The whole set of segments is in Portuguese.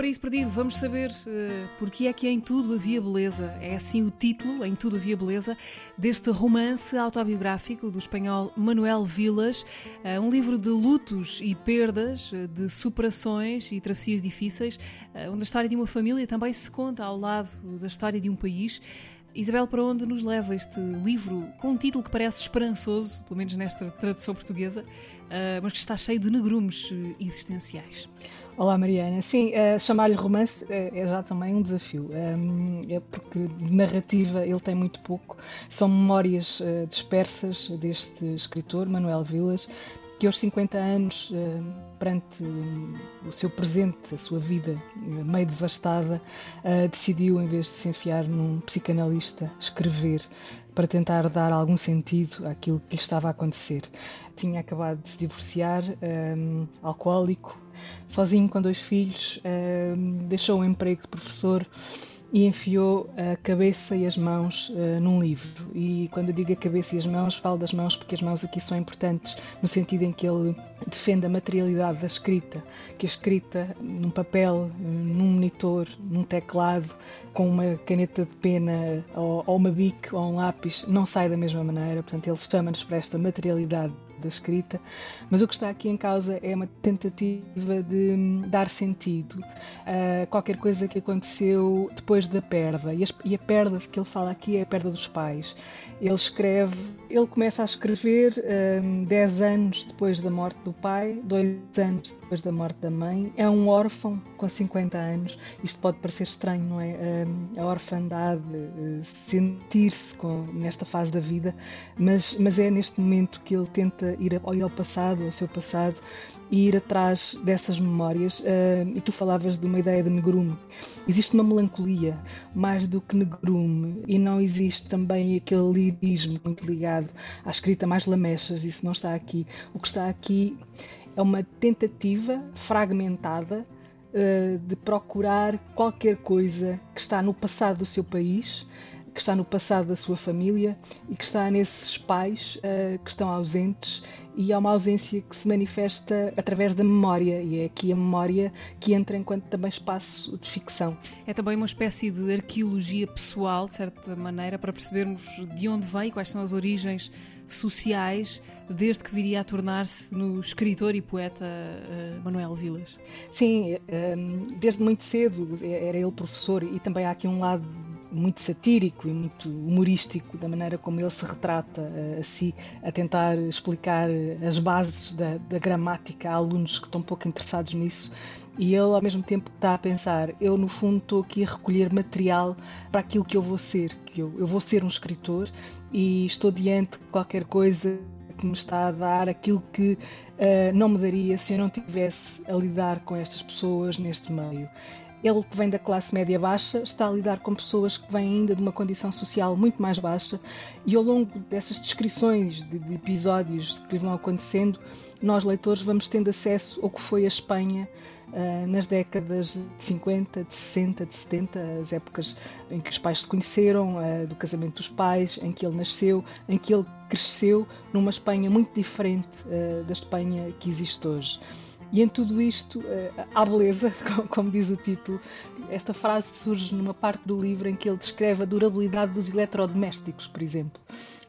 Paraíso Perdido vamos saber uh, porque é que em tudo havia beleza. É assim o título, Em Tudo Havia Beleza, deste romance autobiográfico do espanhol Manuel Vilas, uh, um livro de lutos e perdas, uh, de superações e travessias difíceis, onde a história de uma família também se conta ao lado da história de um país. Isabel, para onde nos leva este livro com um título que parece esperançoso, pelo menos nesta tradução portuguesa, mas que está cheio de negrumes existenciais? Olá Mariana, sim, uh, chamar-lhe romance é, é, já também um desafio, um, é porque de narrativa ele tem muito pouco, são memórias uh, dispersas deste escritor, Manuel Vilas, que aos 50 anos, uh, perante o seu presente, a sua vida meio devastada, decidiu, em vez de se enfiar num psicanalista, escrever para tentar dar algum sentido àquilo que lhe estava a acontecer. Tinha acabado de se divorciar, um, alcoólico, sozinho com dois filhos, um, deixou o emprego de professor e enfiou a cabeça e as mãos uh, num livro. E quando eu digo a cabeça e as mãos, falo das mãos porque as mãos aqui são importantes no sentido em que ele defende a materialidade da escrita, que a escrita num papel, num monitor, num teclado, com uma caneta de pena ou, ou uma bic ou um lápis, não sai da mesma maneira. Portanto, ele chama-nos para esta materialidade da escrita, mas o que está aqui em causa é uma tentativa de hum, dar sentido a qualquer coisa que aconteceu depois da perda. E, a perda que ele fala aqui é a perda dos pais. Ele escreve, ele começa a escrever um, 10 anos depois da morte do pai, 2 anos depois da morte da mãe. É um órfão com 50 anos. Isto pode parecer estranho, não é? Um, a orfandade, uh, sentir-se nesta fase da vida, mas, mas é neste momento que ele tenta ir, ao, ir ao passado, ao seu passado, e ir atrás dessas memórias. Uh, e tu falavas de uma ideia de negrume. Existe uma melancolia, mais do que negrume, e não existe também aquele lirismo muito ligado à escrita mais lamechas, isso não está aqui. O que está aqui é uma tentativa fragmentada uh, de procurar qualquer coisa que está no passado do seu país que está no passado da sua família e que está nesses pais uh, que estão ausentes e há uma ausência que se manifesta através da memória e é aqui a memória que entra enquanto também espaço de ficção. É também uma espécie de arqueologia pessoal, de certa maneira, para percebermos de onde vem quais são as origens sociais desde que viria a tornar-se no escritor e poeta uh, Manuel Vilas. Sim, um, desde muito cedo era ele professor e também há aqui um lado muito satírico e muito humorístico da maneira como ele se retrata uh, a si, a tentar explicar eh, as bases da, da, gramática a alunos que estão pouco interessados nisso. E ele, ao mesmo tempo, está a pensar: eu, no fundo, estou aqui a recolher material para aquilo que eu vou ser, que eu, eu vou ser um escritor e estou diante de qualquer coisa que me está a dar aquilo que uh, não me daria se eu não tivesse a lidar com estas pessoas neste meio. Ele que vem da classe média baixa está a lidar com pessoas que vêm ainda de uma condição social muito mais baixa e ao longo dessas descrições de, de episódios que vão acontecendo, nós leitores vamos tendo acesso ao que foi a Espanha uh, nas décadas de 50, de 60, de 70, as épocas em que os pais se conheceram, uh, do casamento dos pais, em que ele nasceu, em que ele cresceu numa Espanha muito diferente uh, da Espanha que existe hoje. E em tudo isto eh, há beleza, como diz o título. Esta frase surge numa parte do livro em que ele descreve a durabilidade dos eletrodomésticos, por exemplo,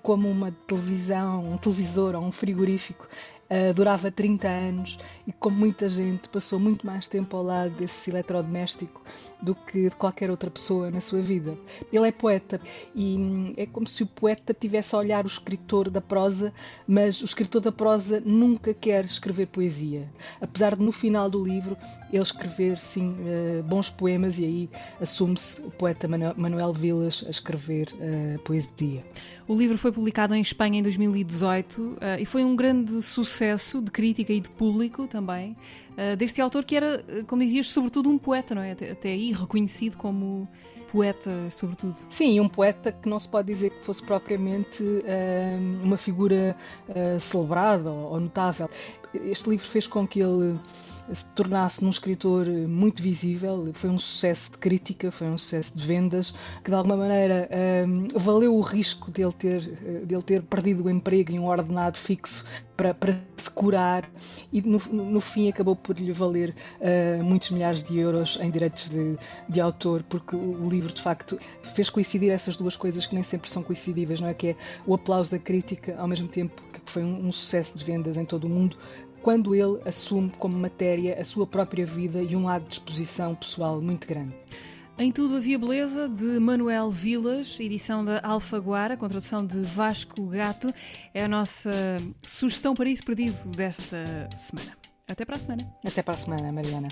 como uma televisão, um televisor ou um frigorífico uh, durava 30 anos e como muita gente passou muito mais tempo ao lado desse eletrodoméstico do que de qualquer outra pessoa na sua vida. Ele é poeta e hum, é como se o poeta tivesse a olhar o escritor da prosa, mas o escritor da prosa nunca quer escrever poesia. Apesar de no final do livro ele escrever sim uh, bons poemas e aí assume-se o poeta Manuel Vilas a escrever uh, poesia. O livro foi publicado em Espanha em 2018 e foi um grande sucesso de crítica e de público também, uh, deste autor que era, eh, como dizias, sobretudo um poeta, não é? Até, até aí reconhecido como poeta, sobretudo. Sim, um poeta que não se pode dizer que fosse propriamente uh, uma figura uh, celebrada ou, notável. Este livro fez com que ele se tornasse num escritor muito visível. Foi um sucesso de crítica, foi um sucesso de vendas, que de alguma maneira um, valeu o risco de ele ter, de ele ter perdido o emprego e um ordenado fixo para, se curar e no, no fim acabou por lhe valer uh, muitos milhares de euros em direitos de, de autor, porque o livro de facto fez coincidir essas duas coisas que nem sempre são coincidíveis, não é? Que é o aplauso da crítica ao mesmo tempo que foi um, um sucesso de vendas em todo o mundo, quando ele assume como matéria a sua própria vida e um lado de exposição pessoal muito grande. Em Tudo Havia Beleza, de Manuel Vilas, edição da Alfaguara, com tradução de Vasco Gato, é a nossa sugestão para isso perdido desta semana. Até para a semana. Até para a semana, Mariana.